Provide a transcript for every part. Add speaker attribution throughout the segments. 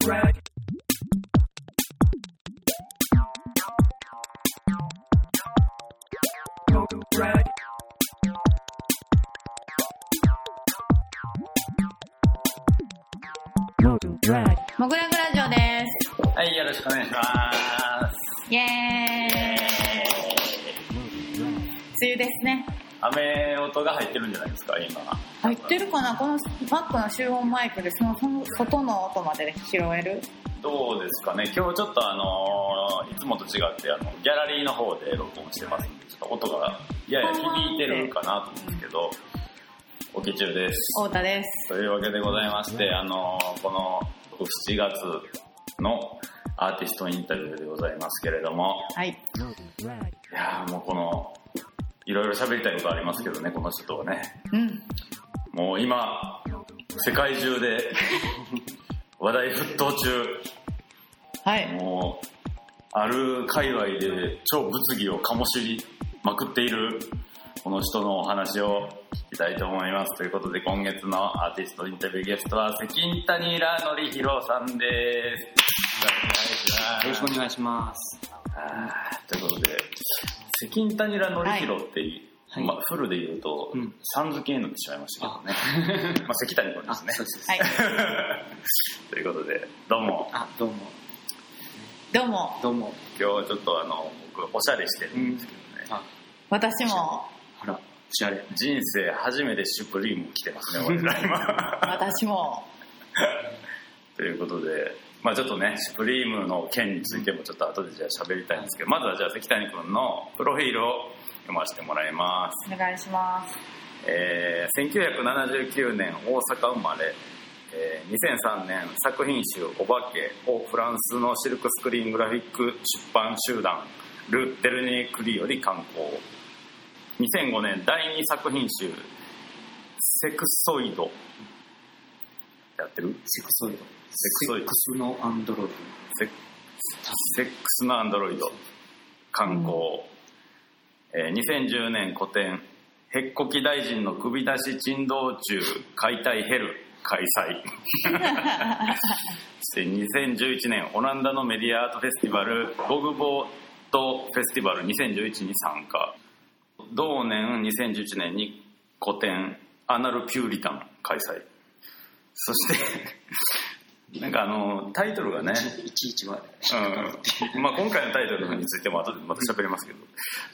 Speaker 1: Go rag.
Speaker 2: モグラグラジオです。
Speaker 3: はい、よろしくお願いします。
Speaker 2: イエーイ梅雨ですね。
Speaker 3: 雨音が入ってるんじゃないですか、今。
Speaker 2: 入ってるかな？このマックの集音マイクでその外の音まで拾える？
Speaker 3: どうですかね、今日ちょっとあのーいつもと違って、あの、ギャラリーの方で録音してますんで、ちょっと音がやや響いてるかなと思うんですけど、おき中です。
Speaker 2: 太田です。
Speaker 3: というわけでございまして、あのーこの7月のアーティストインタビューでございますけれども、
Speaker 2: はい。
Speaker 3: いやーもうこの、いろいろ喋りたいことありますけどね、この人とはね。
Speaker 2: うん。
Speaker 3: もう今、世界中で話題沸騰中、
Speaker 2: はい。
Speaker 3: もう、ある界隈で超物議を醸しまくっているこの人のお話を聞きたいと思います。ということで今月のアーティストインタビューゲストは関谷ラのりひろさんです。
Speaker 4: よろしくお願いします。
Speaker 3: ということで、関谷らのりひろって、
Speaker 4: はい？
Speaker 3: まあ、フルで言うと、
Speaker 4: うん
Speaker 3: さん付けになってしまいましたけどね。まあ、関谷君で
Speaker 4: あ、
Speaker 3: すね。
Speaker 4: そうです。
Speaker 2: はい。
Speaker 3: ということで、どうも。
Speaker 4: あ、どうも。
Speaker 2: どうも、
Speaker 4: どうも。
Speaker 3: 今日ちょっとあの、僕、おしゃれしてるんですけどね。
Speaker 4: あ、
Speaker 2: 私も、
Speaker 4: ほら、おしゃれ。
Speaker 3: 人生初めてシュプリーム着てますね、俺ら今。
Speaker 2: 私も、
Speaker 3: ということで、まあちょっとね、シュプリームの件についてもちょっと後でじゃあ喋りたいんですけど、まずはじゃあ関谷君のプロフィールを読ませてもらいます。
Speaker 2: お願いします。
Speaker 3: えー1979年大阪生まれ、えー2003年作品集「お化け」をフランスのシルクスクリーングラフィック出版集団ル・デルネークリより刊行2005年第2作品集「セクソイド」やってる？
Speaker 4: セクソイド。
Speaker 3: セクソイド
Speaker 4: セックスのアンドロイド。
Speaker 3: セセックスのアンドロイド刊行、えー2010年古典「へっこき大臣の首出し珍道中解体ヘル」開催。そして2011年オランダのメディアアートフェスティバルボグボートフェスティバル2011に参加。同年2011年に古典「アナル・ピューリタン」開催。そしてなんかあのタイトルがね
Speaker 4: いちいちは。
Speaker 3: うん。まあ、今回のタイトルについても後でまた喋りますけど。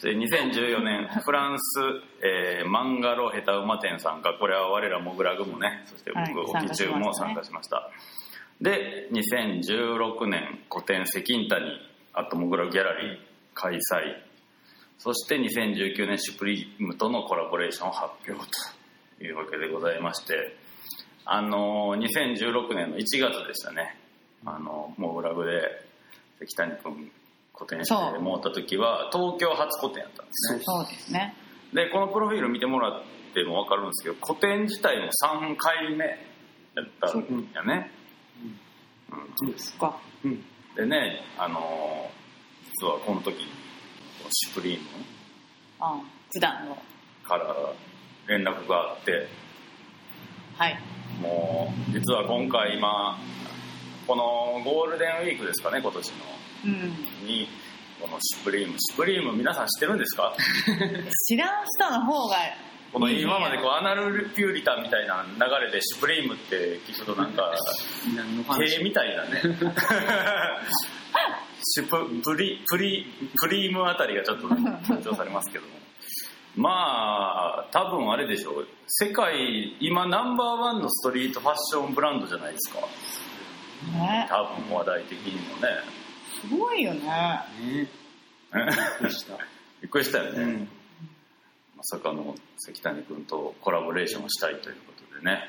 Speaker 3: で2014年フランス、えーマンガロヘタ馬店参加これは我らモグラグもねそして僕、
Speaker 2: はい
Speaker 3: オキチュウも参
Speaker 2: 参加
Speaker 3: 加しました。で2016年古典関谷アットモグラグギャラリー開催。そして2019年シュプリームとのコラボレーションを発表というわけでございましてあのー2016年の1月でしたねあのモグラグで関谷君個展してもらった時は東京初個展やったんですね
Speaker 2: そうですね。
Speaker 3: でこのプロフィール見てもらっても分かるんですけど個展自体も3回目やったんやね、
Speaker 4: そうです。
Speaker 2: か。
Speaker 4: うん。
Speaker 3: でねあのー実はこの時シュプリーム
Speaker 2: あ普段の。
Speaker 3: から連絡があって
Speaker 2: はい。
Speaker 3: もう実は今回今このゴールデンウィークですかね今年の。
Speaker 2: うん。
Speaker 3: にこのシュプリーム。シュプリーム皆さん知ってるんですか？
Speaker 2: 知らん人の方が、
Speaker 3: この今までこうアナルピューリタンみたいな流れでシュプリームって聞くとなんか
Speaker 4: 何の話
Speaker 3: 手みたいなね。シュププリプリプリームあたりがちょっと緊張されますけどもまあ多分あれでしょう世界今ナンバーワンのストリートファッションブランドじゃないですか
Speaker 2: ね、
Speaker 3: 多分話題的にもね
Speaker 2: すごいよね。
Speaker 4: ねびっくりした。
Speaker 3: びっくりしたよね、
Speaker 4: うん。
Speaker 3: まさかの関谷君とコラボレーションをしたいということでね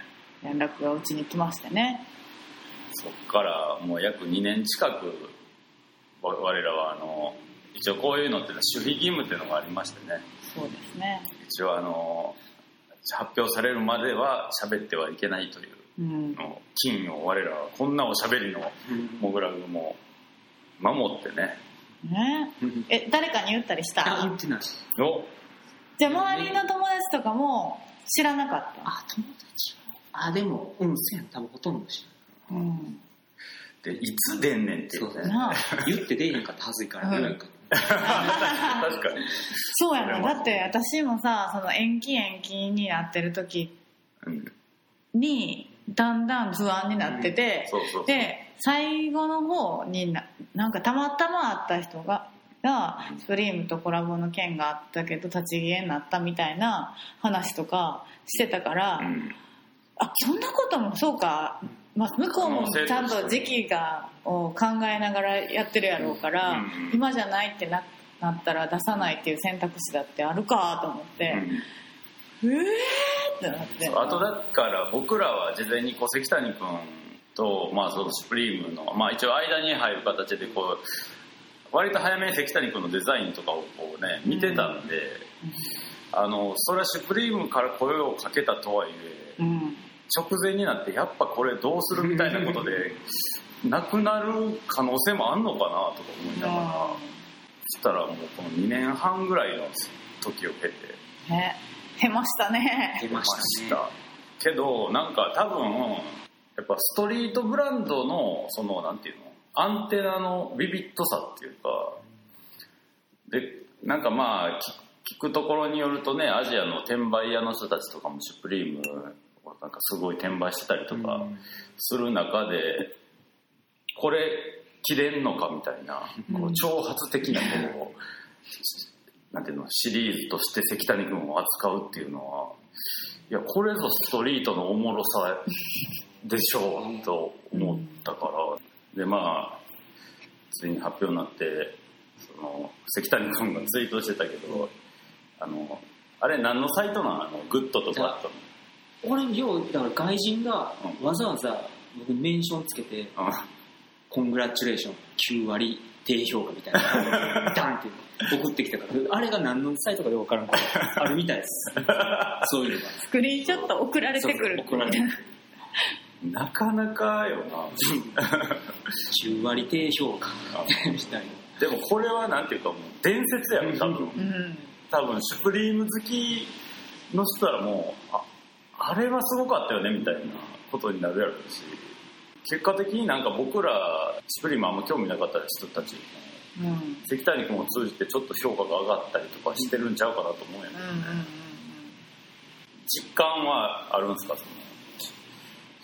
Speaker 2: 連絡がうちに来ましてね。
Speaker 3: そっからもう約2年近く我我らはあの一応こういうのっていうのは守秘義務っていうのがありましてね
Speaker 2: そうですね。
Speaker 3: 一応あの発表されるまでは喋ってはいけないという
Speaker 2: うん。
Speaker 3: の金を我らはこんなおしゃべりのモグラグも守ってね
Speaker 2: ね
Speaker 4: うん
Speaker 2: え、誰かに言ったりし
Speaker 4: あ、
Speaker 2: た
Speaker 4: 言ってない。
Speaker 3: お
Speaker 2: じゃあ周りの友達とかも知らなかった？
Speaker 4: あ、友達あ、でも、うん、そうやん。多分ほとんど知ら
Speaker 2: うん。
Speaker 3: でいつ出んねんって。いうね
Speaker 2: な。あ
Speaker 4: 言って出えへんかったはずいから
Speaker 2: うん。
Speaker 4: なんか。
Speaker 3: 確かに。
Speaker 2: そうやな。だって私もさその延期延期になってる時
Speaker 3: うん。
Speaker 2: にだんだん不安になってて、
Speaker 3: そうそうそう。
Speaker 2: で最後の方にななんかたまたま会った人ががスプリームとコラボの件があったけど立ち消えになったみたいな話とかしてたから、
Speaker 3: うん。
Speaker 2: あそんなこともそうか、まあ、向こうもちゃんと時期がを考えながらやってるやろうから、
Speaker 3: うん。
Speaker 2: 今じゃないってななったら出さないっていう選択肢だってあるかと思って、
Speaker 3: うん。
Speaker 2: うえーってなって。
Speaker 3: あとだから僕らは事前にこう関谷君と、まあ、そのシュプリームの、まあ、一応間に入る形でこう割と早めに関谷君のデザインとかをこうね見てたんで、あのそれはシュプリームから声をかけたとはいえ
Speaker 2: うん
Speaker 3: 直前になってやっぱこれどうするみたいなことで なくなる可能性もあんのかなとか思いながらそしたらもうこの2年半ぐらいの時を経て。
Speaker 2: ね。出ましたね。
Speaker 4: 出ました。ね
Speaker 3: けどなんか多分やっぱストリートブランドのそのなんていうの？アンテナのビビッドさっていうかでなんかまあ聞聞くところによるとねアジアの転売屋の人たちとかもシュプリームをなんかすごい転売してたりとか
Speaker 4: うん。
Speaker 3: する中でこれ着れんのかみたいなこう挑発的なこうなんていうのシリーズとして関谷君を扱うっていうのはいやこれぞストリートのおもろさでしょうと思ったからでまあついに発表になってその関谷君がツイートしてたけどあのあれ何のサイトなの？あのグッドとバッド
Speaker 4: 俺ようだから外人が
Speaker 3: うん
Speaker 4: わざわざ僕にメンションつけて
Speaker 3: の「
Speaker 4: Congratulation 9割低評価」みたいな ダンって送ってきたからあれが何のサイトかよく分からんからあるみたいです。そういうのが。
Speaker 2: スクリーンショット送られてくる
Speaker 4: 送られてくる
Speaker 3: なかなかよな。
Speaker 4: 9割低評価。みたいな
Speaker 3: でもこれはなんていうかもう伝説やろ多分。
Speaker 2: うん。
Speaker 3: 多分シュプリーム好きの人はもうああれはすごかったよねみたいなことになるやろうし。結果的になんか僕らシュプリームあんま興味なかった人たち。も
Speaker 2: うん。
Speaker 3: 関谷君を通じてちょっと評価が上がったりとかしてるんちゃうかなと思うん。や
Speaker 2: ん
Speaker 3: 実感はあるんですか？その。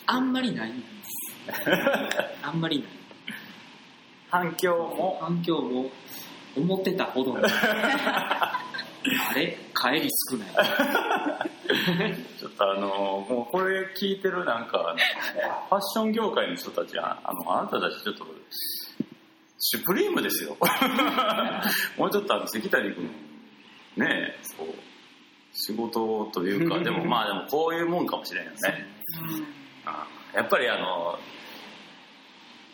Speaker 4: あんまりないんです。あんまりない。
Speaker 3: 反響も？
Speaker 4: 反響も思ってたほど あれ？帰り少ない。
Speaker 3: ちょっとあのもうこれ聞いてるなんかファッション業界の人たちはあのあなたたちちょっとシュプリームですよ。もうちょっとあの関谷君ねそう仕事というか でもまあでもこういうもんかもしれんよね。あやっぱりあの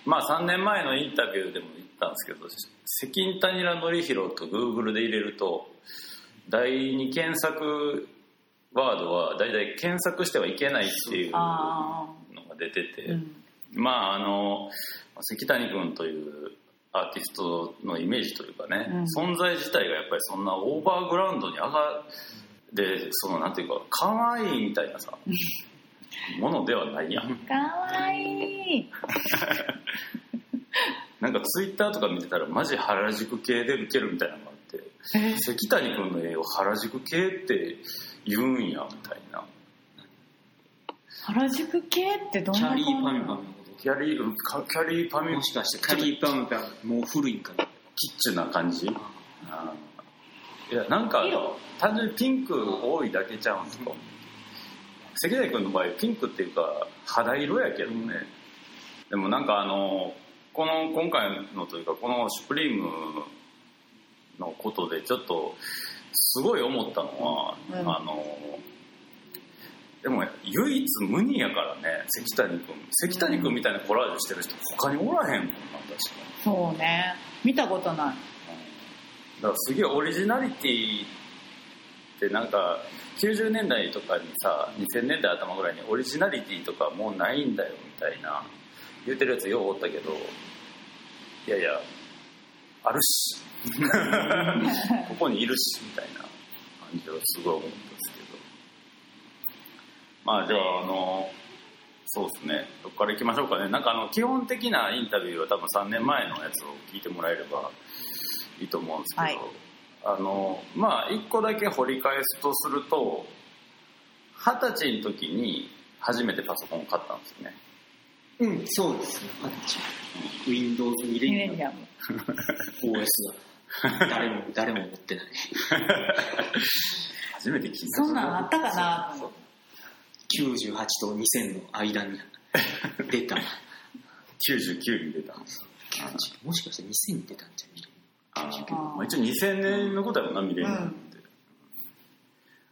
Speaker 3: まあ3年前のインタビューでも言ったんですけど関谷良則弘とグーグルで入れると第2検索ワードは大体検索してはいけないっていうの
Speaker 2: あ
Speaker 3: が出てて、
Speaker 2: ーうん。
Speaker 3: まああの関谷君というアーティストのイメージというかね、
Speaker 2: うん。
Speaker 3: 存在自体がやっぱりそんなオーバーグラウンドに上がでそのなんていうか可愛いみたいなさ ものではないやん。
Speaker 2: かわいい。
Speaker 3: なんかツイッターとか見てたらマジ原宿系でウケるみたいなのが関谷君の絵を原宿系って言うんやみたいな。
Speaker 2: 原宿系ってどん
Speaker 4: キャ
Speaker 2: な感じ
Speaker 4: リーパミュパ
Speaker 3: キャリーキャリーパミュ
Speaker 4: ともしかしてキャリーパミュパミもう古いんかな？
Speaker 3: キッチュな感じ？いやなんか
Speaker 2: 色
Speaker 3: 単純にピンク多いだけちゃうんですか関谷君の場合ピンクっていうか肌色やけどね、でもなんかあのこの今回のというかこのシュプリームのことでちょっとすごい思ったのは、
Speaker 2: うん。
Speaker 3: あのでも唯一無二やからね関谷君。関谷君みたいなコラージュしてる人他におらへんもんな確かに。
Speaker 2: そうね。見たことない。
Speaker 3: だからすげえオリジナリティってなんか90年代とかにさ2000年代頭ぐらいにオリジナリティとかもうないんだよみたいな言うてるやつようおったけどいやいやあるし ここにいるしみたいな感じはすごい思ったんですけど。まあじゃああのそうですね。どこから行きましょうかね。なんかあの基本的なインタビューは多分3年前のやつを聞いてもらえればいいと思うんですけど、
Speaker 2: はい。
Speaker 3: あのまあ一個だけ掘り返すとすると二十歳の時に初めてパソコンを買ったんですよね。
Speaker 4: うん、そうですね。二十歳。Windows ミレ
Speaker 2: ミ
Speaker 4: ニアム
Speaker 2: レニアム
Speaker 4: OS が。誰も、誰も持ってない。
Speaker 3: 初めて聞いた。
Speaker 2: そんなんあったかな？と思って
Speaker 4: 98と2000の間に。出た。
Speaker 3: 99に出た。
Speaker 4: もしかして2000に出たんじゃ
Speaker 3: あ
Speaker 4: 99
Speaker 3: ー。まあ、一応2000年のことやもんなミレニアムって、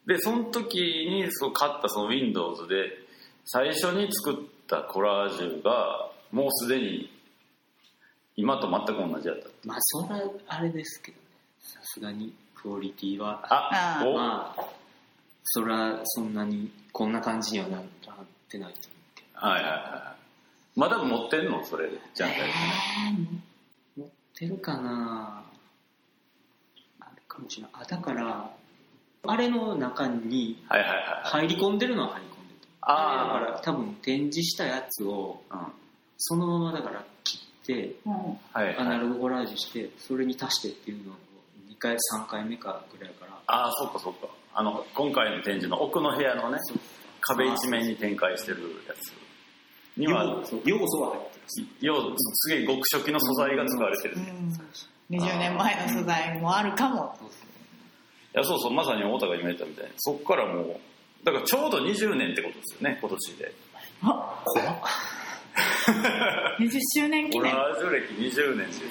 Speaker 3: でその時にそう買ったその Windows で最初に作ったコラージュがもうすでに今と全く同じやった
Speaker 4: まあ、そら、あれですけどね。さすがに、クオリティは。
Speaker 3: あお
Speaker 2: あー
Speaker 4: まあ、そら、そんなに、こんな感じにはなってないと思うけど。
Speaker 3: はいはいはいまだ持ってんの？それじゃん
Speaker 4: 持ってるかなあるかもしれない。あ、だから、あれの中に
Speaker 3: はいはいはいはい
Speaker 4: 入り込んでるのは入り込んでる。
Speaker 3: あー
Speaker 4: あれだから多分展示したやつを
Speaker 3: うんは
Speaker 4: そのままだからて
Speaker 2: うん
Speaker 3: いはい。
Speaker 4: アナログコラージュしてそれに足してっていうのを2回3回目かぐらいから。
Speaker 3: ああそっかそっか。あの今回の展示の奥の部屋のね壁一面に展開してるやつ。には
Speaker 4: 要素は入ってます。
Speaker 3: 要すげえ極初期の素材が使われてる、い
Speaker 2: うん。20年前の素材もあるかも。
Speaker 3: やそうそうまさに太田が今言ったみたいに。そっからもうだからちょうど20年ってことですよね今年で。
Speaker 2: あ
Speaker 4: 怖っ
Speaker 2: 20周年記念。
Speaker 3: ラージュ歴20年ですよ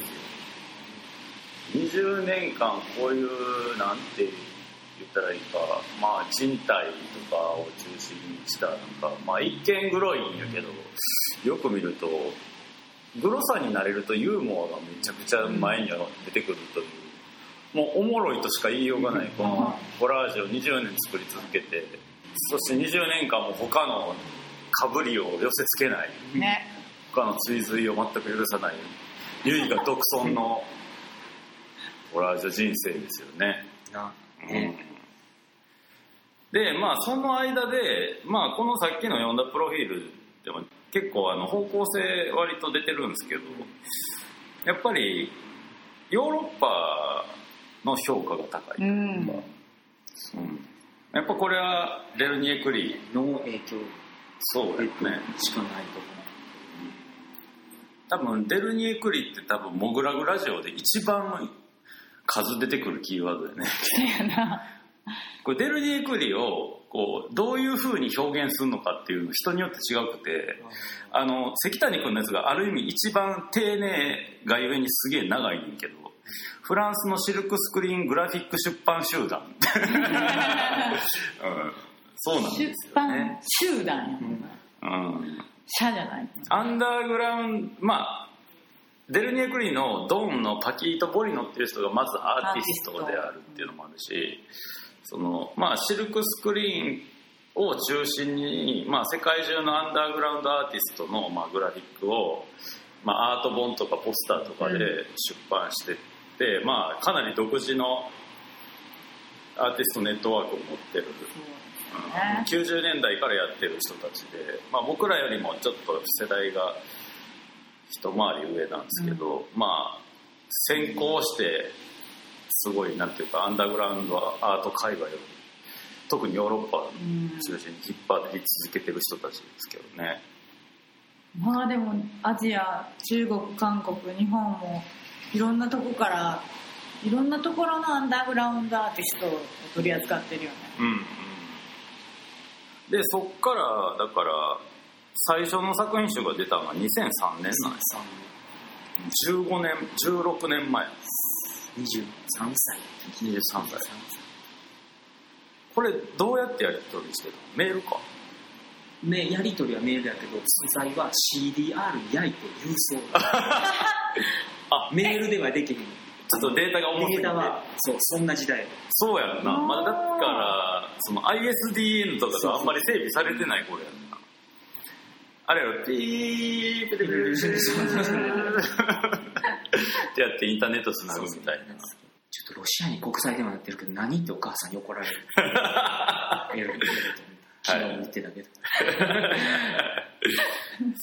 Speaker 3: 20年間こういうなんて言ったらいいか。まあ人体とかを中心にしたなんかまあ一見グロいんやけどよく見るとグロさになれるとユーモアがめちゃくちゃ前に出てくるという、もうおもろいとしか言いようがないこのコラージュを20年作り続けて。そして20年間も他のかぶりを寄せつけない。
Speaker 2: ね。
Speaker 3: 他の追随を全く許さない。唯我独尊のコラージュ人生ですよね。
Speaker 4: な。
Speaker 3: うん。
Speaker 4: ね
Speaker 3: でまあその間で、まあ、このさっきの読んだプロフィールでも結構あの方向性割と出てるんですけどやっぱりヨーロッパの評価が高い、
Speaker 2: うん。
Speaker 3: うん。やっぱこれはデルニエ・クリー
Speaker 4: の影響
Speaker 3: そうですね。
Speaker 4: しかないと
Speaker 3: 多分デルニエ・クリーって多分モグラグラジオで一番数出てくるキーワードでね。
Speaker 2: そうやな。
Speaker 3: これデルニエ・クリーをこうどういう風に表現するのかっていうの人によって違くてあの関谷君のやつがある意味一番丁寧がゆえにすげえ長いねんけどフランスのシルクスクリーングラフィック出版集団、うん、そうなん
Speaker 2: 出
Speaker 3: ですよ
Speaker 2: 版
Speaker 3: ね、
Speaker 2: 集団やもんな
Speaker 3: うん、
Speaker 2: 社じゃない
Speaker 3: アンダーグラウンドまあデルニエ・クリーのドンのパキート・ボリノっていう人がまずアーティストであるっていうのもあるしそのまあシルクスクリーンを中心に、まあ、世界中のアンダーグラウンドアーティストの、まあ、グラフィックを、まあ、アート本とかポスターとかで出版してって、まあ、かなり独自のアーティストネットワークを持ってる、うん、90年代からやってる人たちで、まあ、僕らよりもちょっと世代が一回り上なんですけど、まあ先行してすごいなんていうかアンダーグラウンドアート界隈を特にヨーロッパを
Speaker 2: うん
Speaker 3: 中心に引っ張り続けてる人たちですけどね。
Speaker 2: まあでもアジア中国韓国日本もいろんなとこからいろんなところのアンダーグラウンドアーティストを取り扱ってるよね。
Speaker 3: うんうん、でそっからだから最初の作品集が出たのが2003年なんです15年16年前。
Speaker 4: 23歳。
Speaker 3: 23歳。これどうやってやり取りしてるの？メールか。
Speaker 4: めやり取りはメールやけど素材は CDR に焼いて郵送。
Speaker 3: あ
Speaker 4: メールではできへん
Speaker 3: ちょっとデータが重すぎて。
Speaker 4: データはそうそんな時代。
Speaker 3: そうやんな、まあ、だからその ISDN とかがあんまり整備されてない頃やんな。あれやろピーピリピリピリピリってやってインターネットつなぐみたいな
Speaker 4: ちょっとロシアに国際電話になってるけど何ってお母さんに怒られる昨日見てたけど。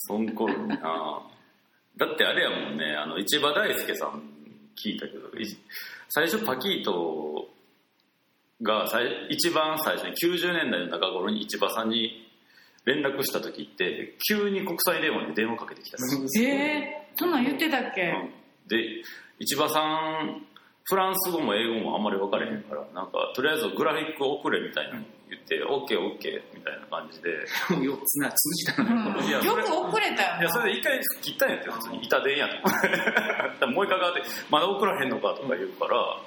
Speaker 3: そん頃になだってあれやもんねあの市場大輔さん聞いたけどい最初パキートが最一番最初に90年代の中頃に市場さんに連絡した時って急に国際電話で電話かけてきたんですよ。
Speaker 2: えー、そんなん言ってたっけ、
Speaker 3: うん。で市場さんフランス語も英語もあんまり分かれへんからなんかとりあえずグラフィック送れみたいなの言って OKOK みたいな感じで。
Speaker 4: 4つな、通じた
Speaker 2: う
Speaker 4: な。
Speaker 2: ん、
Speaker 3: いや
Speaker 2: よく遅れたよ
Speaker 3: いやそれで一回切ったんやって普通に。板電やと もう一回かかってまだ送らへんのかとか言うから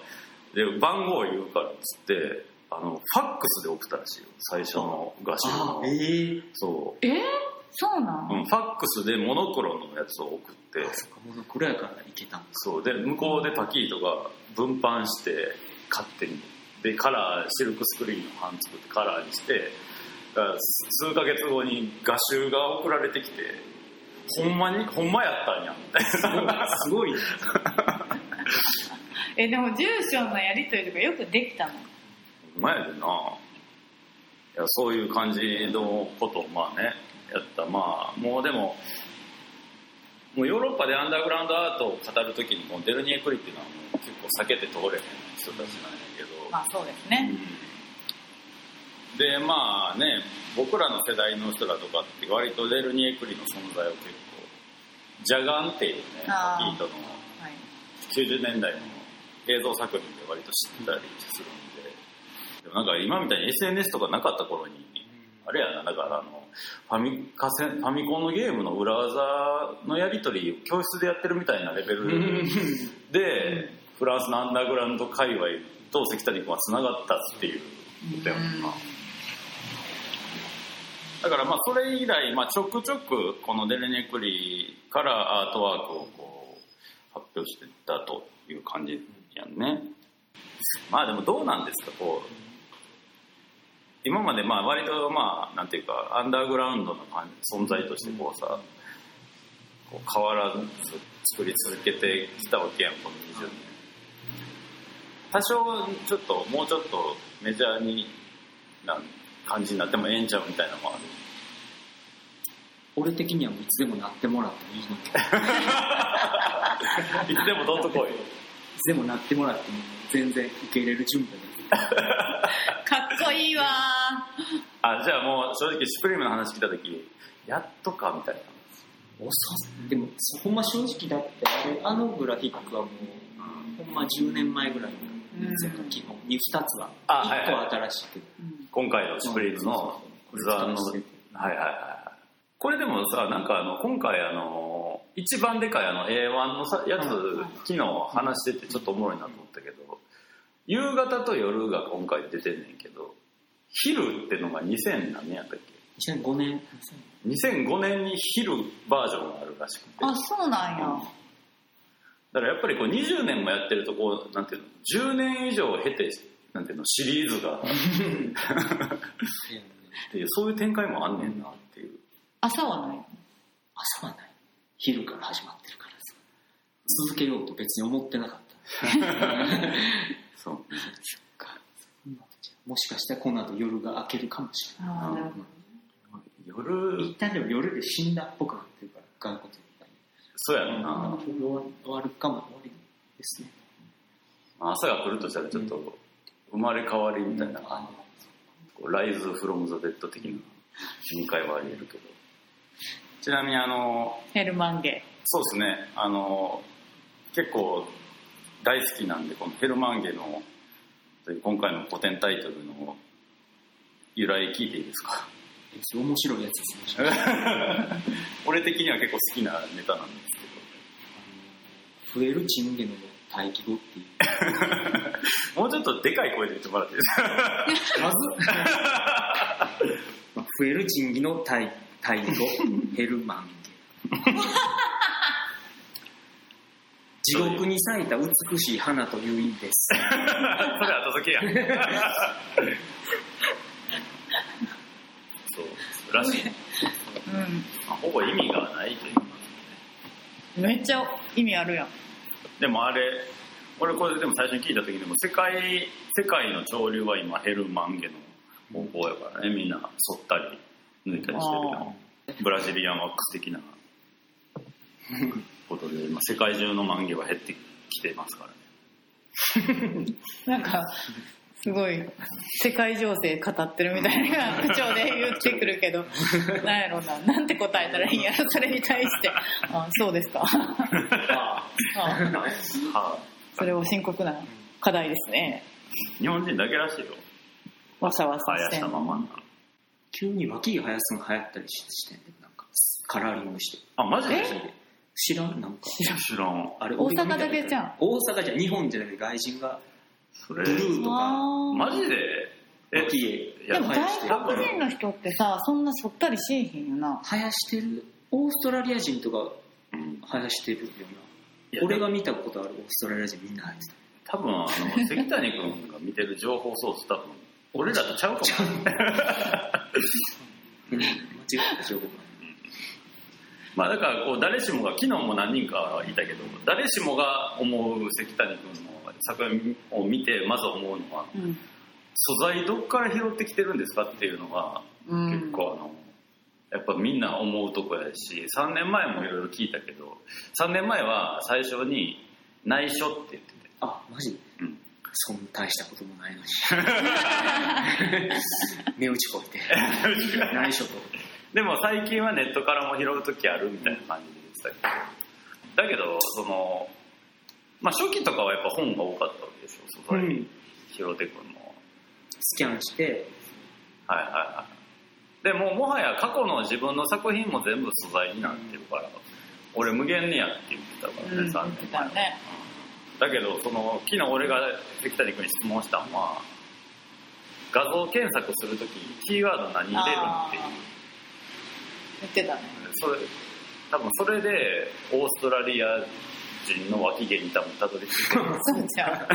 Speaker 3: で番号言うからっつってあのファックスで送ったらしいよ。最初の合唱
Speaker 4: あ
Speaker 3: の
Speaker 4: ええ
Speaker 3: そ
Speaker 2: えー、そうなん、
Speaker 3: う、うん、ファックスでモノクロのやつを送って。
Speaker 4: モノクロやからいけたんだ。
Speaker 3: そう。で向こうでパキートが分版して勝手に。でカラーシルクスクリーンの版作ってカラーにして数ヶ月後に画集が送られてきてほんまにほんまやったんや。みたいな
Speaker 4: すごい。ね。
Speaker 2: えでも住所のやり取りとかよくできたの？
Speaker 3: ほんまやでな。いやそういう感じのことをまあねやった。まあもうでももうヨーロッパでアンダーグラウンドアートを語るときにこのデルニエクリっていうのはもう結構避けて通れへん人たちなんやけど、
Speaker 2: まあそうですね、
Speaker 3: でまあね僕らの世代の人らとかって割とデルニエクリの存在を結構ジャガンっていうね
Speaker 2: あー。
Speaker 3: トの
Speaker 2: はい、
Speaker 3: 90年代の映像作品で割と知ってたりするんで。でもなんか今みたいに SNS とかなかった頃にあれやなだからあのファミカセファミコンのゲームの裏技のやり取りを教室でやってるみたいなレベルでフランスのアンダーグラウンド界隈と関谷君はつながったっていうことやもんな。だからまあそれ以来、まあ、ちょくちょくこのデレネクリからアートワークをこう発表してたという感じやんね。まあでもどうなんですかこう今までまあ割とまあなんていうかアンダーグラウンドの存在としてこうさこう変わらず作り続けてきたわけやんこの20年。多少ちょっともうちょっとメジャーにな感じになってもええんちゃうみたいなのもある。
Speaker 4: 俺的にはもういつでもなってもらってもいいのい
Speaker 3: いつでもどんとこい
Speaker 4: つでもなってもらっても全然受け入れる準備ができる。
Speaker 2: かっこいいわ
Speaker 3: あじゃあもう正直シュプリームの話聞いた時やっとかみたいな
Speaker 4: 遅っでも、ほんま正直だって、あれあのグラフィックはもう、ほんま10年前ぐらいのやつやから、基本。2つは。
Speaker 3: あはいはい
Speaker 4: 1個新しくて。
Speaker 2: うん
Speaker 3: 今回のシュプリームの図案のはいはいはいこれでもさなんかあの今回あの一番でかいあの A1 のさやつ、
Speaker 2: うん
Speaker 3: 昨日話しててちょっとおもろいなと思ったけど夕方と夜が今回出てんねんけど昼ってのが2000何年やったっけ
Speaker 4: ？2005年。
Speaker 3: 2005年に昼バージョンがあるらしくて。
Speaker 2: あそうなんや、
Speaker 3: だからやっぱりこう20年もやってるとこうなんていうの？10年以上経てなんていうの？シリーズが。っていうそういう展開もあんねんなっていう。
Speaker 2: 朝はない
Speaker 4: 朝はない。昼から始まってるからさ。続けようと別に思ってなかった。
Speaker 3: そう。
Speaker 4: もしかしたらこの後夜が明けるかもしれない。
Speaker 3: 夜。
Speaker 4: 一旦でも夜で死んだっぽくなってるから、骸骨。
Speaker 3: そうやろな、
Speaker 4: あ終わ終わるかも終わりですね。
Speaker 3: 朝が来るとしたらちょっと生まれ変わりみたいな、
Speaker 4: あ
Speaker 3: こうライズ・フロム・ザ・デッド的な展開はあり得るけどちなみにあの
Speaker 2: ヘルマンゲ
Speaker 3: そうですね。あの結構大好きなんでこのヘルマンゲのという今回の古典タイトルの由来聞いていいですか？
Speaker 4: 面白いやつですね。
Speaker 3: 俺的には結構好きなネタなんですけ
Speaker 4: 増えるチンゲの待機語っていう。
Speaker 3: ど もうちょっとでかい声で言ってもらっていいですか？
Speaker 4: まず、まあ増えるチンギの待待語、ヘルマン。ゲ。地獄に咲いた美しい花という意味です。
Speaker 3: それ後付けや。そうらしい。
Speaker 2: うん。
Speaker 3: まあほぼ意味がないというか。
Speaker 2: めっちゃ意味あるやん。
Speaker 3: でもあれ俺これでも最初に聞いた時にでも世界世界の潮流は今ヘルマンゲの方向やからね。みんな剃ったり抜いたりしてるよブラジリアンワックス的なことで今世界中の満月は減ってきてますからね。
Speaker 2: なんかすごい世界情勢語ってるみたいな口調で言ってくるけど なんやろうななんて答えたらいいんやろそれに対して「あそうですか」あ
Speaker 3: は
Speaker 2: それは深刻な課題ですね。
Speaker 3: い日本人だけらしいよ。
Speaker 2: わさわさして
Speaker 3: ままな
Speaker 4: 急に脇が生やすの流行ったりししてんねなんかカラーリングして。
Speaker 3: あマジで？
Speaker 2: え？
Speaker 4: 知らんなんか。
Speaker 3: 知らん。
Speaker 4: あれ
Speaker 2: 大阪だけじゃん。
Speaker 4: 大阪じゃん日本じゃなくて外人が。
Speaker 3: それ。
Speaker 4: ブルーとか。
Speaker 3: マジで？え
Speaker 4: 脇へ
Speaker 3: い。や
Speaker 2: でも外国人の人ってさそんなそったりしえへんよな。
Speaker 4: 生やしてる？オーストラリア人とか
Speaker 3: うん
Speaker 4: 生やしてるよな。俺が見たことあるオーストラリア人みんな生やして
Speaker 3: 多分あの関谷君が見てる情報ソース多分俺らとちゃうかも。
Speaker 4: 間違った情報が
Speaker 3: まあだからこう誰しもが昨日も何人かいたけど誰しもが思う関谷君の作品を見てまず思うのは
Speaker 2: うん、
Speaker 3: 素材どっから拾ってきてるんですかっていうのが
Speaker 2: うん、
Speaker 3: 結構あのやっぱみんな思うとこやし3年前もいろいろ聞いたけど3年前は最初に内緒って言ってて。
Speaker 4: あマジ？
Speaker 3: うん
Speaker 4: そんな大したこともないのに。値打ちこいて。内緒と。
Speaker 3: でも最近はネットからも拾う時あるみたいな感じで言ってたけど。だけどそのまあ初期とかはやっぱ本が多かったわけでしょ素材
Speaker 4: うん。
Speaker 3: 拾ってくるの
Speaker 4: スキャンして。
Speaker 3: はいはいはい。でももはや過去の自分の作品も全部素材になってるから俺無限にやって言ってたからね、
Speaker 2: うん、
Speaker 3: 3
Speaker 2: 言って
Speaker 3: 年前
Speaker 2: たね
Speaker 3: だけどその昨日俺が関谷君に質問したのは画像検索するときキーワード何入れるっていう。
Speaker 2: 言ってたね。
Speaker 3: それ多分それでオーストラリア人の脇毛に多分たどり着いてる
Speaker 2: そうじゃん。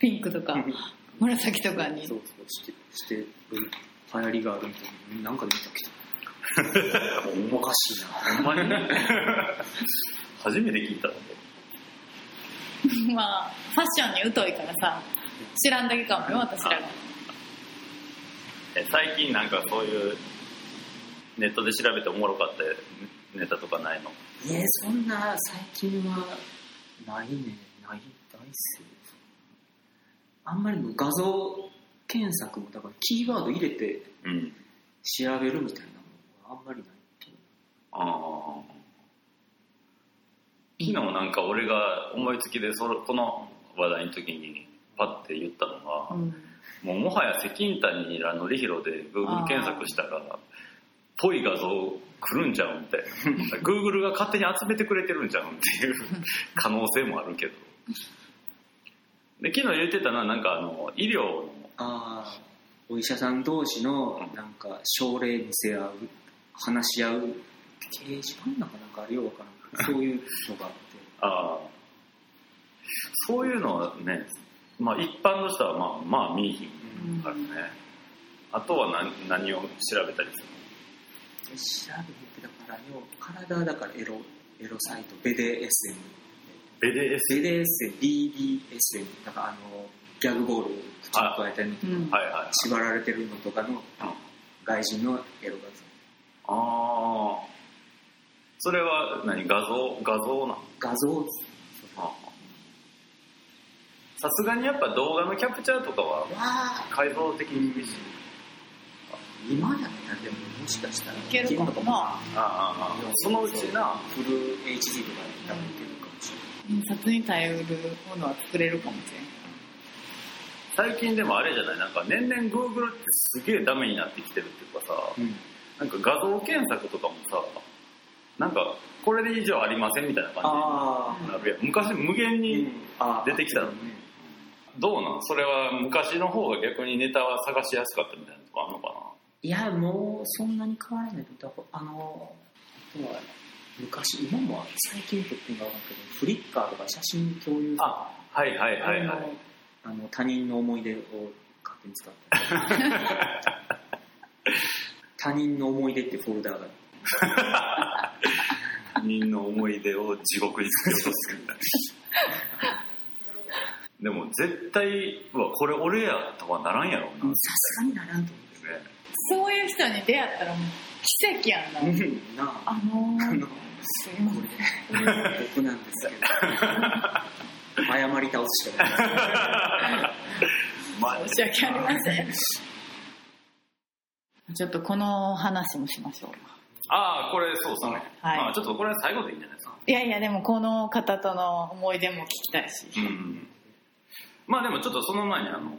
Speaker 2: ピンクとか紫とかに。
Speaker 4: そうそうしてしてる流行りがあるみたいななんかで見たけど おかしいな。
Speaker 3: ほんまに？初めて聞いた。んだけ
Speaker 2: まあファッションに疎いからさ知らんだけかもよ私らが。
Speaker 3: 最近なんかそういうネットで調べておもろかったネタとかないの？
Speaker 4: えー、そんな最近はないね。ない大っすよ。あんまり画像検索もだからキーワード入れて
Speaker 3: うん。
Speaker 4: 調べるみたいなのはあんまりないと
Speaker 3: ああ昨日なんか俺が思いつきでそれこの話題の時にパッて言ったのが、
Speaker 2: うん。
Speaker 3: もうもはや関谷らのりひろで Google 検索したらぽい画像来るんちゃうみたいな Google が勝手に集めてくれてるんちゃうっていう 可能性もあるけど。で昨日言ってたのはなんかあの医療の
Speaker 4: ああお医者さん同士のなんか症例見せ合う話し合う。掲示板なんかなんかあるようわからんそういうのがあって。
Speaker 3: ああ。そういうのはねまあ一般の人はまあまあ見えひんからね。あとは何何を調べたりする
Speaker 4: 調べてだからよ体だからエロエロサイトベデ SM
Speaker 3: ベデエス
Speaker 4: ベデ SM BDSM だからあのギャグボール口に加えたり
Speaker 2: うん。
Speaker 3: はいはい
Speaker 4: 縛られてるのとかの外人のエロ画
Speaker 3: ああそれは何画像画像な
Speaker 4: 画像
Speaker 3: さすがにやっぱ動画のキャプチャーとかは
Speaker 4: は
Speaker 3: 解像的に厳しい
Speaker 4: 今やったらでももしかしたらい
Speaker 2: けるかもな
Speaker 3: ああああ。そのうちな。
Speaker 4: フル HD とかで多分いけるかもしれない。
Speaker 2: 印刷に耐えうるものは作れるかもしれん。
Speaker 3: 最近でもあれじゃない？なんか年々 Google ってすげえダメになってきてるっていうかさ
Speaker 4: うん。
Speaker 3: なんか画像検索とかもさなんかこれで以上ありませんみたいな感
Speaker 4: あ
Speaker 3: じになるやん。昔無限
Speaker 4: あ、
Speaker 3: に
Speaker 4: あ
Speaker 3: 出てきたの
Speaker 4: ね
Speaker 3: どうなん？それは昔の方が逆にネタは探しやすかったみたいなとこあるのかな？い
Speaker 4: やもうそんなに変わらないとあの昔今も最近撮ってんか分かけどフリッカーとか写真共有
Speaker 3: あはいはいはいはい。
Speaker 4: あのあの他人の思い出を勝手に使って他人の思い出ってフォルダーが
Speaker 3: 他人の思い出を地獄に作りますでも絶対うわこれ俺やとはならんやろうな、
Speaker 4: うんさすがにならんと思
Speaker 3: ね。
Speaker 2: そういう人に出会ったらもう奇跡やんな、
Speaker 4: なあ。
Speaker 2: あのー。
Speaker 4: あの
Speaker 2: すいません
Speaker 4: これ僕なんですけど。謝り倒すしかない
Speaker 3: まあ
Speaker 2: 申し訳ありません。ちょっとこの話もしましょう
Speaker 3: ああこれそうですね、
Speaker 2: はい。
Speaker 3: まあ、ちょっとこれは最後でいいんじゃないですか。
Speaker 2: いやいやでもこの方との思い出も聞きたいし。
Speaker 3: うんまあでもちょっとその前にあの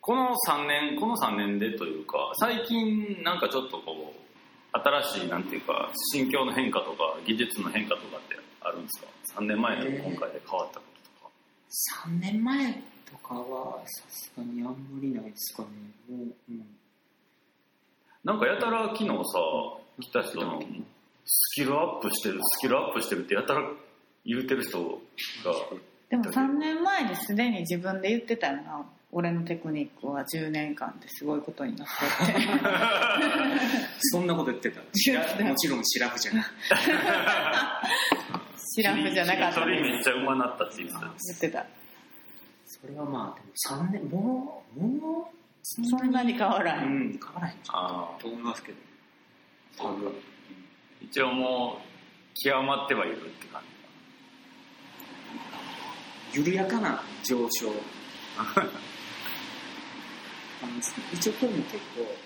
Speaker 3: この3年この3年でというか最近なんかちょっとこう新しいなんていうか心境の変化とか技術の変化とかってあるんですか？3年前と今回で変わったこととか、
Speaker 4: 3年前とかはさすがにあんまりないですかね。もう、うん、
Speaker 3: なんかやたら昨日さ来た人のスキルアップしてるスキルアップしてるってやたら言うてる人が。
Speaker 2: でも3年前にすでに自分で言ってたよな。俺のテクニックは10年間ですごいことになったって。
Speaker 4: そんなこと言ってた？もちろんシラフじゃない。
Speaker 2: シラフじゃなかった
Speaker 3: それ
Speaker 2: です
Speaker 3: めっちゃうまなったって言ってた。
Speaker 2: 言ってた。
Speaker 4: それはまあでも3年もうもう
Speaker 2: そんなに変わら
Speaker 4: うん
Speaker 2: ん、
Speaker 4: 変わらへん。
Speaker 3: ああ
Speaker 4: と思いますけど
Speaker 3: 一応もう極まってはいるって感じ。
Speaker 4: 緩やかな上昇。あの一応これも結構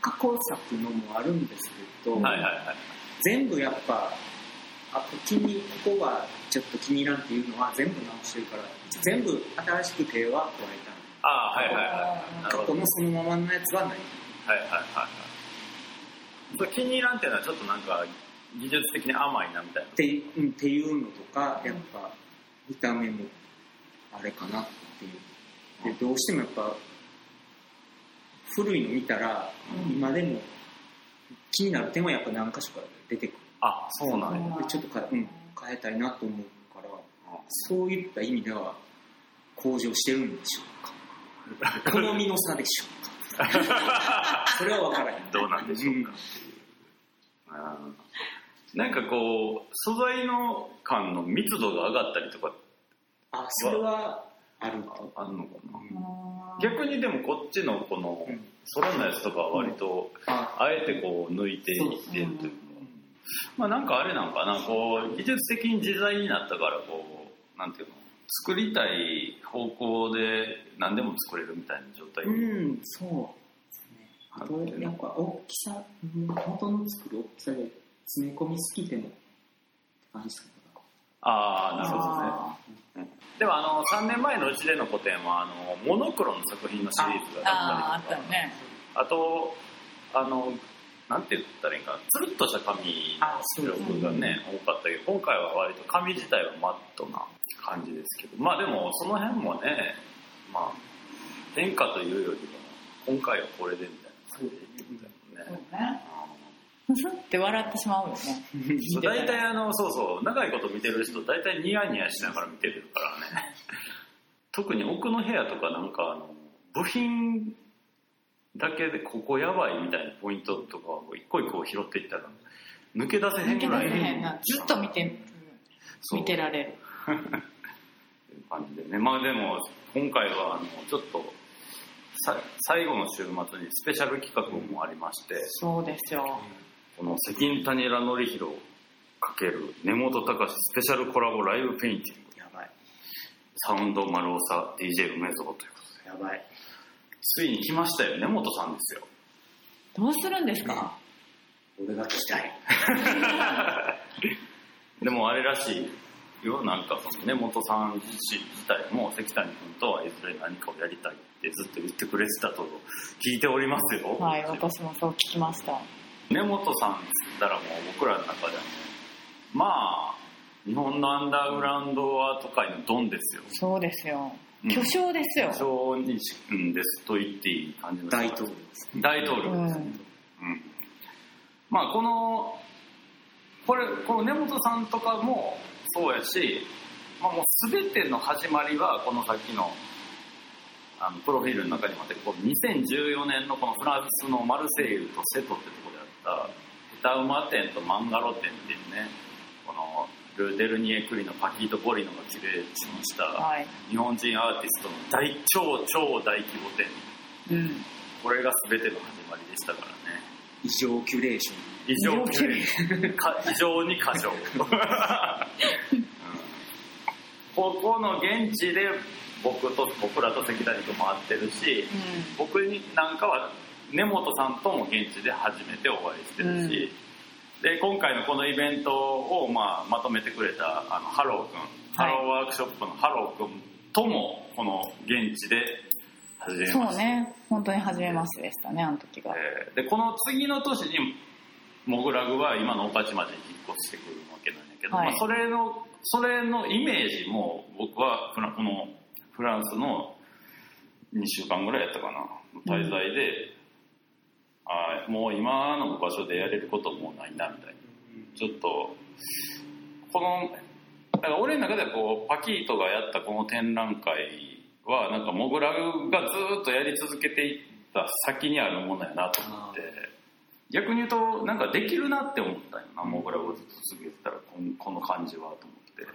Speaker 4: 過去作のもあるんですけど、
Speaker 3: はいはいはい
Speaker 4: 全部やっぱあ気にここはちょっと気に入らんっていうのは全部直してるから全部新しく手は加え
Speaker 3: ああはいはいはい
Speaker 4: 過去のそのままのやつはない。
Speaker 3: はいはいはい気に入らんっていうのはちょっとなんか技術的に甘いなみたいな。
Speaker 4: って,、うん、っていうのとかやっぱ見た目もあれかなっていう。でどうしてもやっぱ古いの見たら、
Speaker 2: うん。
Speaker 4: 今でも気になる点はやっぱ何箇所か出てくる。
Speaker 3: あそうなんや。
Speaker 4: でちょっとか、うん、変えたいなと思うからそういった意味では向上してるんでしょうか。好みの差でしょうか それは分からへん。
Speaker 3: どうなんでしょうか。あーなんかこう素材の感の密度が上がったりとか
Speaker 4: あそれはあると
Speaker 3: あるのかな。
Speaker 2: うん。
Speaker 3: 逆にでもこっちのこの
Speaker 4: うん。
Speaker 3: 空のやつとかは割と
Speaker 4: あ。
Speaker 3: あえてこう抜いていってるというかまあなんかあれなんかな。こう技術的に自在になったからこうなんていうの。作りたい方向で何でも作れるみたいな状態？
Speaker 4: うんそうですね。あとやっぱ大きさうん元の作る大きさで詰め込みすぎてもって感じですかね
Speaker 3: ああなるほどね。
Speaker 2: あ
Speaker 3: でもあの3年前のうちでの個展はあのモノクロの作品のシリーズ
Speaker 2: ー
Speaker 3: が
Speaker 2: あ
Speaker 3: ったりとか
Speaker 2: ったよね。
Speaker 3: あとあのなんて言ったらいいかな。つるっとした紙の出力がね多かったけど今回は割と紙自体はマットな感じですけど。まあでもその辺もねまあ変化というよりは今回はこれでみたいな。感じで言ってた
Speaker 2: そう
Speaker 3: よね。
Speaker 2: ねふふって笑ってしまうよね。
Speaker 3: そう大体あのそうそう。長いこと見てる人大体ニヤニヤしながら見てるからね。特に奥の部屋とかなんかあの部品だけでここやばいみたいなポイントとかを一個一個拾っていったら抜け出せへん
Speaker 2: 抜け出
Speaker 3: ぐらい
Speaker 2: せへんな。ずっと見て
Speaker 3: そう。
Speaker 2: 見てられる
Speaker 3: 感じでね。まあでも今回はあのちょっとさ最後の週末にスペシャル企画もありまして、
Speaker 2: そうですよ。
Speaker 3: この関谷良則弘×根本隆スペシャルコラボライブペインティング。
Speaker 4: やばい。
Speaker 3: サウンド丸長 DJ 梅蔵ということで。
Speaker 4: やばい。
Speaker 3: ついに来ましたよ根本さんですよ。
Speaker 2: どうするんですか？
Speaker 4: 俺が聞きたい。
Speaker 3: でもあれらしいよ。なんかその根本さん自身自体も関谷君とはいずれ何かをやりたいってずっと言ってくれてたと聞いておりますよ、
Speaker 2: はい私もそう聞きました。
Speaker 3: 根本さんっつったらもう僕らの中ではねまあ日本のアンダーグラウンドアート界のドンですよ。
Speaker 2: そうですよ。
Speaker 3: うん。
Speaker 2: 巨匠ですよ。
Speaker 3: 巨匠にし、うん、ですと言っていい感じの
Speaker 4: 大統領です
Speaker 3: 大統領です、
Speaker 2: うん
Speaker 3: うん。まあこのこれこの根本さんとかもそうやし、まあ、もう全ての始まりはこのさっきのあのプロフィールの中にもあってこう2014年のこのフランスのマルセイユとセトってところであった歌馬店とマンガロ店っていうねこのル・デルニエ・クリのパキート・ポリノがキュレーションした
Speaker 2: はい。
Speaker 3: 日本人アーティストの大超超大規模展
Speaker 2: うん。
Speaker 3: これが全ての始まりでしたからね。
Speaker 4: 異常キュレーション
Speaker 3: 異常異常に過剰、うん。ここの現地で僕と僕らと関谷とも会ってるし僕になんかは根本さんとも現地で初めてお会いしてるし、で今回のこのイベントを、まあ、まとめてくれたあのハロー君、ハローワークショップのハロー君ともこの現地で初めまして
Speaker 2: そうね。本当に初めましてでしたねあの時が。
Speaker 3: えーでこの次の年にモグラグは今の御徒町に引っ越してくるわけなんやけど、
Speaker 2: はい。
Speaker 3: まあ、それのそれのイメージも僕はフラこのフランスの2週間ぐらいやったかな。滞在で、あーもう今の場所でやれることもうないなみたいな。ちょっとこのだから俺の中ではこうパキートがやったこの展覧会はなんかモグラグがずっとやり続けていった先にあるものやなと思って逆に言うとなんかできるなって思ったよなモグラグをずっと続けてたらこんこの感じはと思って。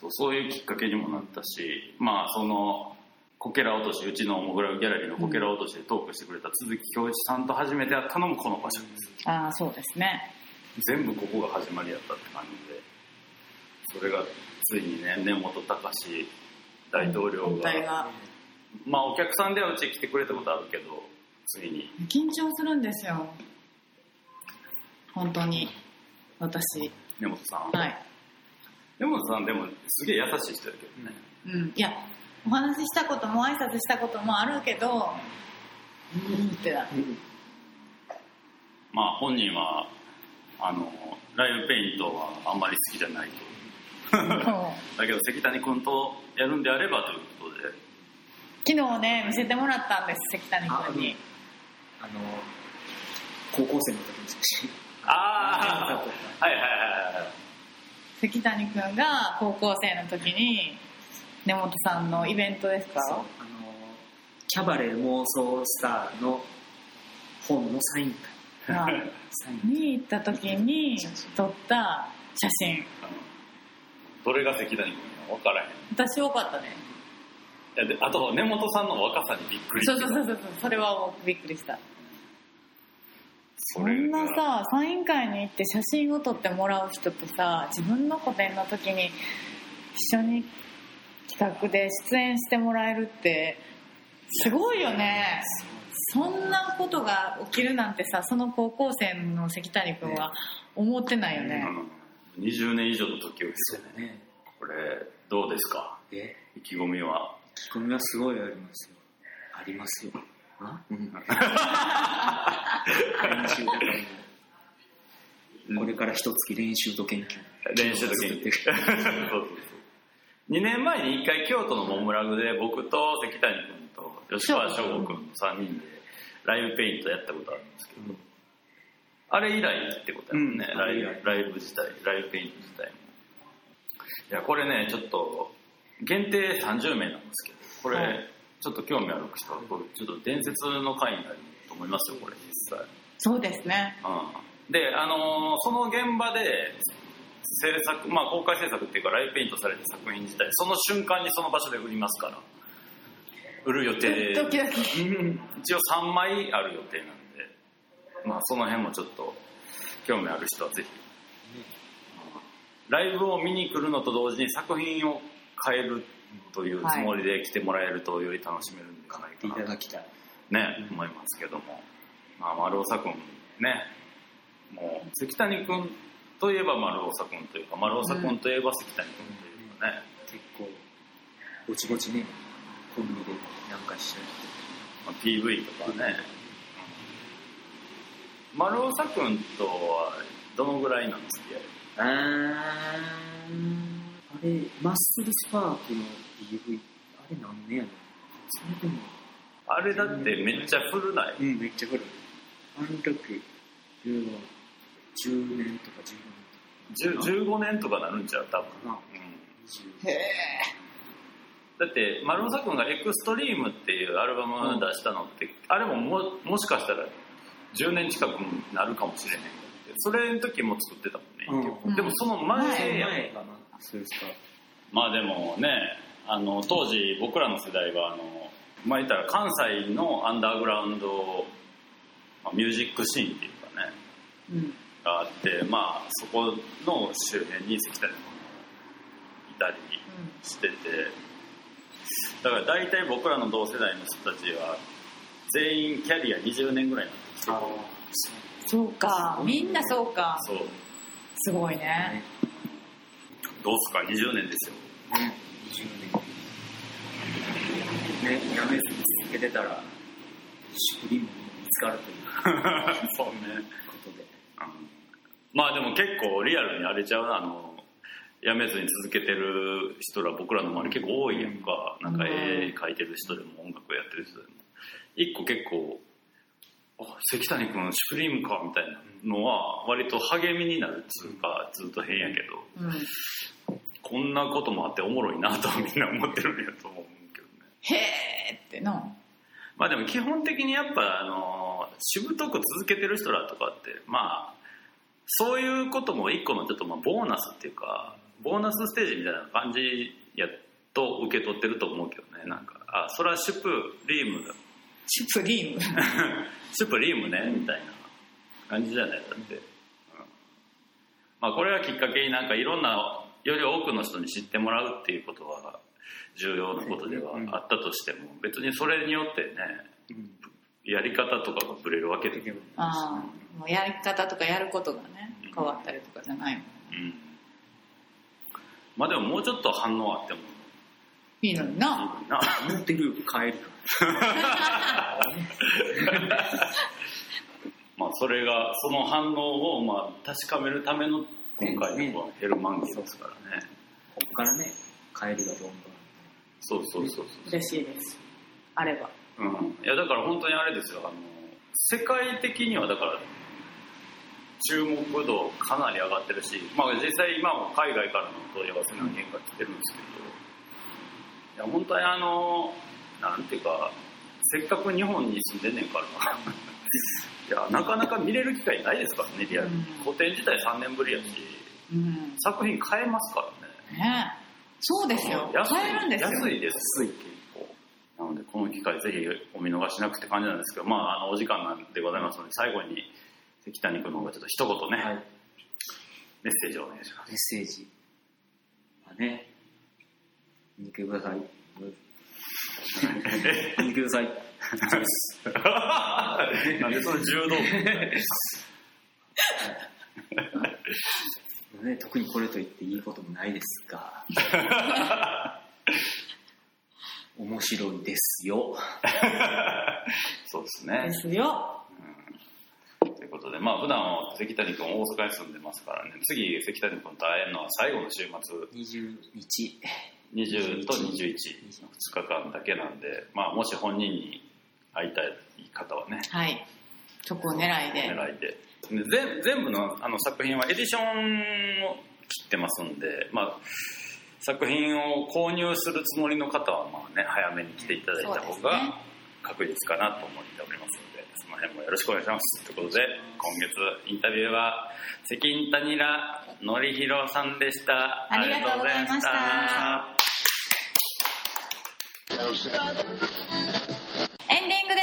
Speaker 3: そうそういうきっかけにもなったしまあそのこけら落としうちのモグラグギャラリーのこけら落としでトークしてくれた鈴木恭一さんと初めて会ったのもこの場所です。
Speaker 2: ああそうですね。
Speaker 3: 全部ここが始まりやったって感じでそれがついにね根本隆大統領が。まあお客さんではうち来てくれたことあるけどついに。
Speaker 2: 緊張するんですよ。本当に。私。
Speaker 3: 根本さん、
Speaker 2: はい。
Speaker 3: 根本さんでもすげえ優しい人やけどね、
Speaker 2: うん。いやお話ししたことも挨拶したこともあるけどうんってなる。
Speaker 3: まあ本人はあのライブペイントはあんまり好きじゃないと。だけど関谷君とやるんであればということで。
Speaker 2: 昨日ね見せてもらったんです関谷君に
Speaker 4: あの高校生の時の写真
Speaker 3: ああはいはいはいはい。
Speaker 2: 関谷君が高校生の時に根本さんのイベントですか？
Speaker 4: そうあのキャバレー妄想スターの本のサイン会。
Speaker 2: はい
Speaker 4: サイン
Speaker 2: に行った時に撮った写真。
Speaker 3: どれが関谷君か分からへん。い
Speaker 2: 私多かったね。
Speaker 3: やであと根本さんの若さにびっくり。
Speaker 2: そうそうそうそう。それはもうびっくりしたそんなさサイン会に行って写真を撮ってもらう人とさ自分の個展の時に一緒に企画で出演してもらえるってすごいよね。そんなことが起きるなんてさその高校生の関谷君は思ってないよね、
Speaker 3: うん。20年以上の時を経て
Speaker 4: そうだね。
Speaker 3: これどうですか？
Speaker 4: え？
Speaker 3: 意気込みは？
Speaker 4: 聞き込みはすごいありますよ。ありますよあうん。練習とかもこれから一月練習と研究。
Speaker 3: 練習と研究。そうそうそう2年前に1回京都のモンブラグで僕と関谷君と吉川翔吾君の3人でライブペイントやったことあるんですけど、あれ以来ってことやもんね、
Speaker 4: うん。
Speaker 3: ライブライブ自体ライブペイント自体も。いやこれねちょっと限定30名なんですけどこれ、
Speaker 2: はい
Speaker 3: ちょっと興味ある人はこれちょっと伝説の回になると思いますよこれ。実際
Speaker 2: そうですね。
Speaker 3: うん。で、あのーその現場で制作、まあ、公開制作っていうかライブペイントされた作品自体その瞬間にその場所で売りますから。売る予定。
Speaker 2: ドキドキ。
Speaker 3: 一応3枚ある予定なんで、まあ、その辺もちょっと興味ある人はぜひ。ライブを見に来るのと同時に作品を変えるというつもりで来てもらえるとより楽しめるんじゃないか
Speaker 4: い
Speaker 3: な
Speaker 4: ただきたい。
Speaker 3: ね、思いますけども、まあ、丸尾君ね。もう関谷君といえば丸尾君というか丸尾君といえば関谷君というかね、
Speaker 4: 結構ぼちぼちねコンビでなんかしちゃ
Speaker 3: まあ、PV とかね、うん。丸尾君とはどのぐらいなんですか？
Speaker 4: うあーあれマッスルスパークの DV あれ何年やろそれでも
Speaker 3: あれだってめっちゃ古ない？
Speaker 4: うんめっちゃ古い。あの時10年10年とか15年とか。
Speaker 3: 10 15年とかなるんちゃう多分、うん、
Speaker 4: 20
Speaker 2: へえ
Speaker 3: だって丸尾君がエクストリームっていうアルバム出したのって、あれもももしかしたら10年近くになるかもしれへん。それの時も作ってたもんね、
Speaker 4: うん。
Speaker 3: でもその前やん
Speaker 4: 前かなそうですか。
Speaker 3: まあでもねあの当時僕らの世代はあのまあ言ったら関西のアンダーグラウンド、まあ、ミュージックシーンっていうかね
Speaker 2: うん。
Speaker 3: があってまあそこの周辺に関谷君もいたりしててだから大体僕らの同世代の人たちは全員キャリア20年ぐらいになってきて
Speaker 2: そうか。みんなそうか。
Speaker 3: そう。
Speaker 2: すごいね
Speaker 3: どうすか？20年ですよ。
Speaker 4: ね20年。ねやめずに続けてたらシュプリームに見つかるという。
Speaker 3: そうね。
Speaker 4: ことで。
Speaker 3: まあでも結構リアルに荒れちゃうなあのやめずに続けてる人ら僕らの周り結構多いやんか、なんか絵描いてる人でも音楽やってる人でも。一個結構あ関谷君シュプリームかみたいなのは割と励みになるっつうかずっと変やけど
Speaker 2: うん。
Speaker 3: こんなこともあっておもろいなとみんな思ってるんやと思うけどね。
Speaker 2: へえってな。
Speaker 3: まあでも基本的にやっぱあのしぶとく続けてる人らとかってまあそういうことも一個のちょっとまあボーナスっていうかボーナスステージみたいな感じやと受け取ってると思うけどね。なんかあそれはシュプリームだ
Speaker 2: シュプリーム。
Speaker 3: シュプリームねみたいな感じじゃないだって、うん。まあこれがきっかけになんかいろんなより多くの人に知ってもらうっていうことは重要なことではあったとしても別にそれによってね
Speaker 4: うん
Speaker 3: やり方とかがぶれるわけで、うん、
Speaker 2: ああもうやり方とかやることがね変わったりとかじゃないもん。
Speaker 3: まあでももうちょっと反応あっても
Speaker 2: いいのにな。い
Speaker 3: いな。
Speaker 4: 持ってる帰り
Speaker 3: まあそれがその反応をまあ確かめるための今回のヘルマンゲですからね。
Speaker 4: ここからね帰りがどんどん。
Speaker 3: そうそうそうそう。
Speaker 2: 嬉しいです。あれば。
Speaker 3: うん、いやだから本当にあれですよ。あの世界的にはだから注目度かなり上がってるし、まあ、実際今も海外からの問い合わせ何件か来てるんですけどいや本当にあのなんていうかせっかく日本に住んでんねんから。いやなかなか見れる機会ないですからねリアル古典自体3年ぶりやし
Speaker 2: うん。
Speaker 3: 作品変えますからね。
Speaker 2: ね。えそうですよ。
Speaker 3: 安い
Speaker 2: 買えるんですよ。
Speaker 3: 安いです結構なのでこの機会ぜひお見逃しなくって感じなんですけどまああのお時間なんでございますので最後に関谷君の方がちょっと一言ね、
Speaker 4: はい。
Speaker 3: メッセージをお願いします。
Speaker 4: メッセージ。まあね見に来てください。見に来てください。そうです
Speaker 3: なんでその柔道。部
Speaker 4: ね、特にこれといっていいこともないですが。面白いですよ。
Speaker 3: そうですね。
Speaker 2: ですよ。
Speaker 3: ということでまあ普段は関谷君大阪に住んでますからね。次関谷君と会えるのは最後の週末。
Speaker 4: 20日
Speaker 3: 20と21の2日間だけなんで、まあ、もし本人に会いたい方はね
Speaker 2: はい。そこを狙いで。
Speaker 3: 狙いで。で全全部のあの作品はエディションを切ってますんで、まあ、作品を購入するつもりの方はまあ、ね、早めに来ていただいた方が確実かなと思っておりますのでその辺もよろしくお願いします。ということで今月インタビューはセキンタニ・ラ・ノリヒロさんでした。
Speaker 2: ありがとうございました
Speaker 3: ありがとうございました
Speaker 2: エ ンディングで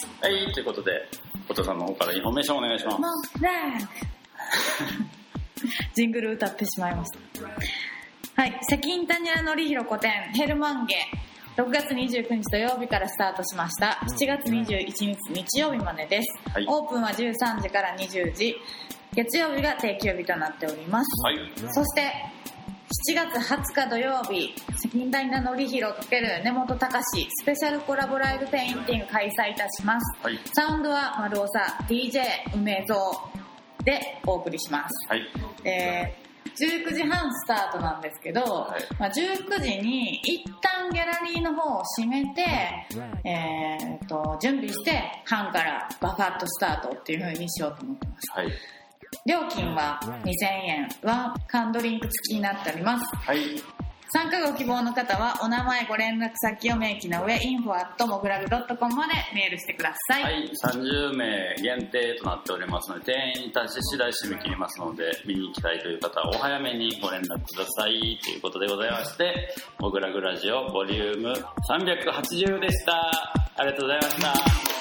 Speaker 2: す。
Speaker 3: はいということでお父さんの方からインフォメーションお願いします。
Speaker 2: ジングル歌ってしまいました。はいセキンタニ・ラ・ノリヒロ個展ヘルマンゲ。6月29日土曜日からスタートしました。7月21日日曜日までです、
Speaker 3: はい。
Speaker 2: オープンは13時から20時。月曜日が定休日となっております。
Speaker 3: はい。
Speaker 2: そして7月20日土曜日セキンタニ・ラ・ノリヒロ×根本敬スペシャルコラボライブペインティング開催いたします。
Speaker 3: はい。
Speaker 2: サウンドは丸尾さ DJ 梅蔵でお送りします。
Speaker 3: はい。
Speaker 2: えー19時半スタートなんですけど、
Speaker 3: はい。
Speaker 2: まあ、19時に一旦ギャラリーの方を閉めて、えー、と準備して半からバカッとスタートっていう風にしようと思ってます。
Speaker 3: はい
Speaker 2: 料金は2000円ワン缶ドリンク付きになっております。
Speaker 3: はい。
Speaker 2: 参加ご希望の方はお名前ご連絡先を明記の上 info.mogulag.com までメールしてください、
Speaker 3: はい、30名限定となっておりますので、定員に達し次第締め切りますので、見に行きたいという方はお早めにご連絡ください。ということでございまして、モグラグラジオボリューム380でした。ありがとうございました。